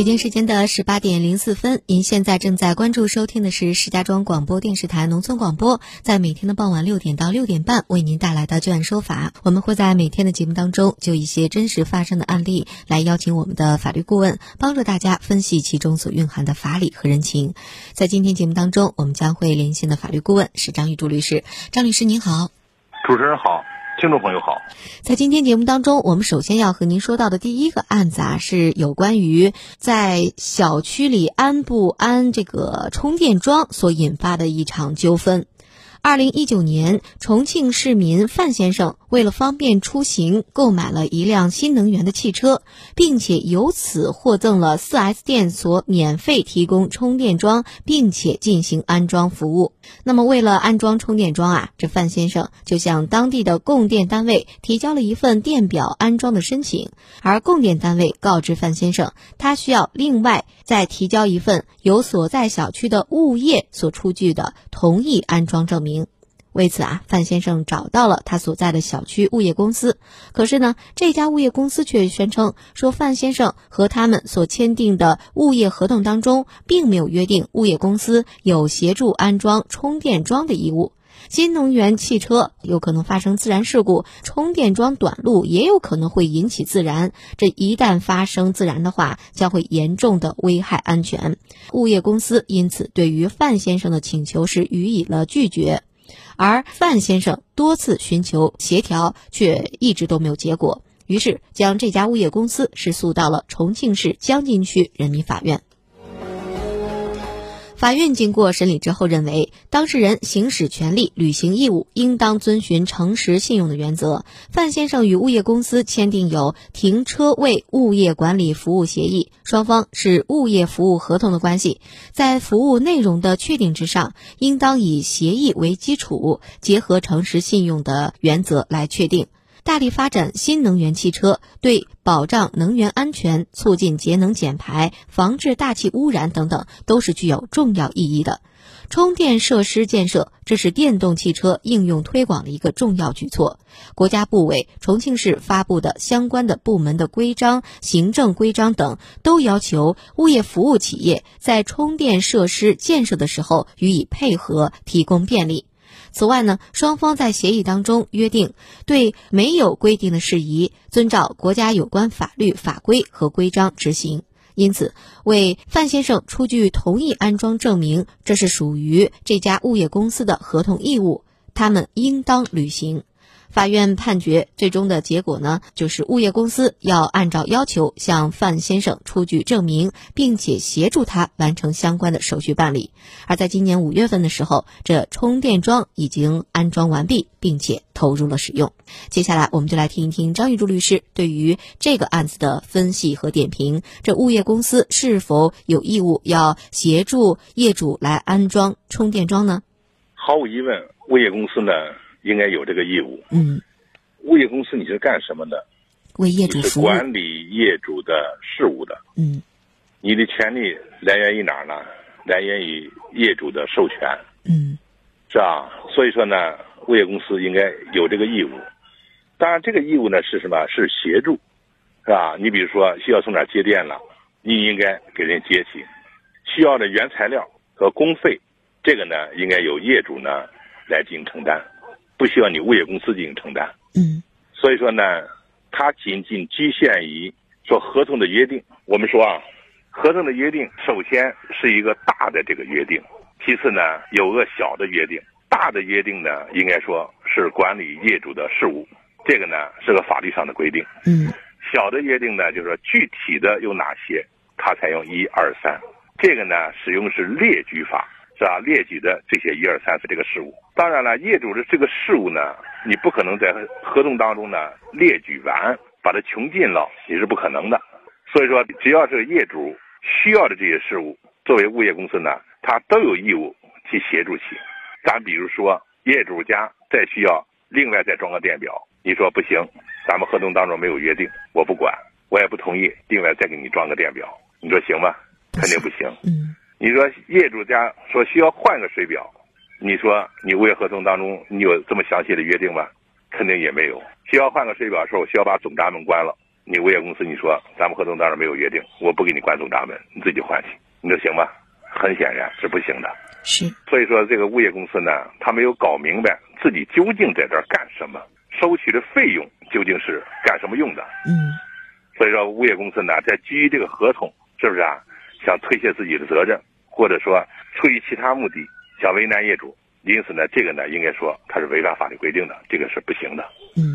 北京时间的十八点零四分，您现在正在关注收听的是石家庄广播电视台农村广播，在每天的傍晚六点到六点半为您带来的“就案说法”。我们会在每天的节目当中，就一些真实发生的案例，来邀请我们的法律顾问，帮助大家分析其中所蕴含的法理和人情。在今天节目当中，我们将会连线的法律顾问是张玉柱律师。张律师您好，主持人好。听众朋友好，在今天节目当中，我们首先要和您说到的第一个案子啊，是有关于在小区里安不安这个充电桩所引发的一场纠纷。二零一九年，重庆市民范先生为了方便出行，购买了一辆新能源的汽车，并且由此获赠了 4S 店所免费提供充电桩，并且进行安装服务。那么，为了安装充电桩啊，这范先生就向当地的供电单位提交了一份电表安装的申请，而供电单位告知范先生，他需要另外再提交一份由所在小区的物业所出具的同意安装证明。为此啊，范先生找到了他所在的小区物业公司，可是呢，这家物业公司却宣称说，范先生和他们所签订的物业合同当中，并没有约定物业公司有协助安装充电桩的义务。新能源汽车有可能发生自燃事故，充电桩短路也有可能会引起自燃。这一旦发生自燃的话，将会严重的危害安全。物业公司因此对于范先生的请求是予以了拒绝。而范先生多次寻求协调，却一直都没有结果，于是将这家物业公司是诉到了重庆市江津区人民法院。法院经过审理之后认为，当事人行使权利、履行义务，应当遵循诚实信用的原则。范先生与物业公司签订有停车位物业管理服务协议，双方是物业服务合同的关系，在服务内容的确定之上，应当以协议为基础，结合诚实信用的原则来确定。大力发展新能源汽车，对保障能源安全、促进节能减排、防治大气污染等等，都是具有重要意义的。充电设施建设，这是电动汽车应用推广的一个重要举措。国家部委、重庆市发布的相关的部门的规章、行政规章等，都要求物业服务企业在充电设施建设的时候予以配合，提供便利。此外呢，双方在协议当中约定，对没有规定的事宜，遵照国家有关法律法规和规章执行。因此，为范先生出具同意安装证明，这是属于这家物业公司的合同义务，他们应当履行。法院判决最终的结果呢，就是物业公司要按照要求向范先生出具证明，并且协助他完成相关的手续办理。而在今年五月份的时候，这充电桩已经安装完毕，并且投入了使用。接下来，我们就来听一听张玉柱律师对于这个案子的分析和点评。这物业公司是否有义务要协助业主来安装充电桩呢？毫无疑问，物业公司呢。应该有这个义务。嗯，物业公司你是干什么的？为业主服务。管理业主的事务的。嗯，你的权利来源于哪儿呢？来源于业主的授权。嗯，是吧？所以说呢，物业公司应该有这个义务。当然，这个义务呢是什么？是协助，是吧？你比如说需要从哪接电了，你应该给人接起。需要的原材料和工费，这个呢应该由业主呢来进行承担。不需要你物业公司进行承担，嗯，所以说呢，它仅仅局限于说合同的约定。我们说啊，合同的约定首先是一个大的这个约定，其次呢有个小的约定。大的约定呢，应该说是管理业主的事务，这个呢是个法律上的规定，嗯，小的约定呢就是说具体的有哪些，它采用一二三，这个呢使用是列举法。是吧？列举的这些一二三四这个事务，当然了，业主的这个事务呢，你不可能在合同当中呢列举完，把它穷尽了你是不可能的。所以说，只要是业主需要的这些事务，作为物业公司呢，他都有义务去协助去。咱比如说，业主家再需要另外再装个电表，你说不行，咱们合同当中没有约定，我不管，我也不同意，另外再给你装个电表。你说行吗？肯定不行。嗯，你说业主家说需要换个水表，你说你物业合同当中你有这么详细的约定吗？肯定也没有。需要换个水表的时候，需要把总闸门关了，你物业公司你说咱们合同当中没有约定，我不给你关总闸门，你自己换去，你说行吗？很显然是不行的。是。所以说这个物业公司呢，他没有搞明白自己究竟在这儿干什么，收取的费用究竟是干什么用的。嗯。所以说物业公司呢，在基于这个合同，是不是啊？想推卸自己的责任，或者说出于其他目的想为难业主，因此呢，这个呢，应该说它是违反法律规定的，这个是不行的。嗯。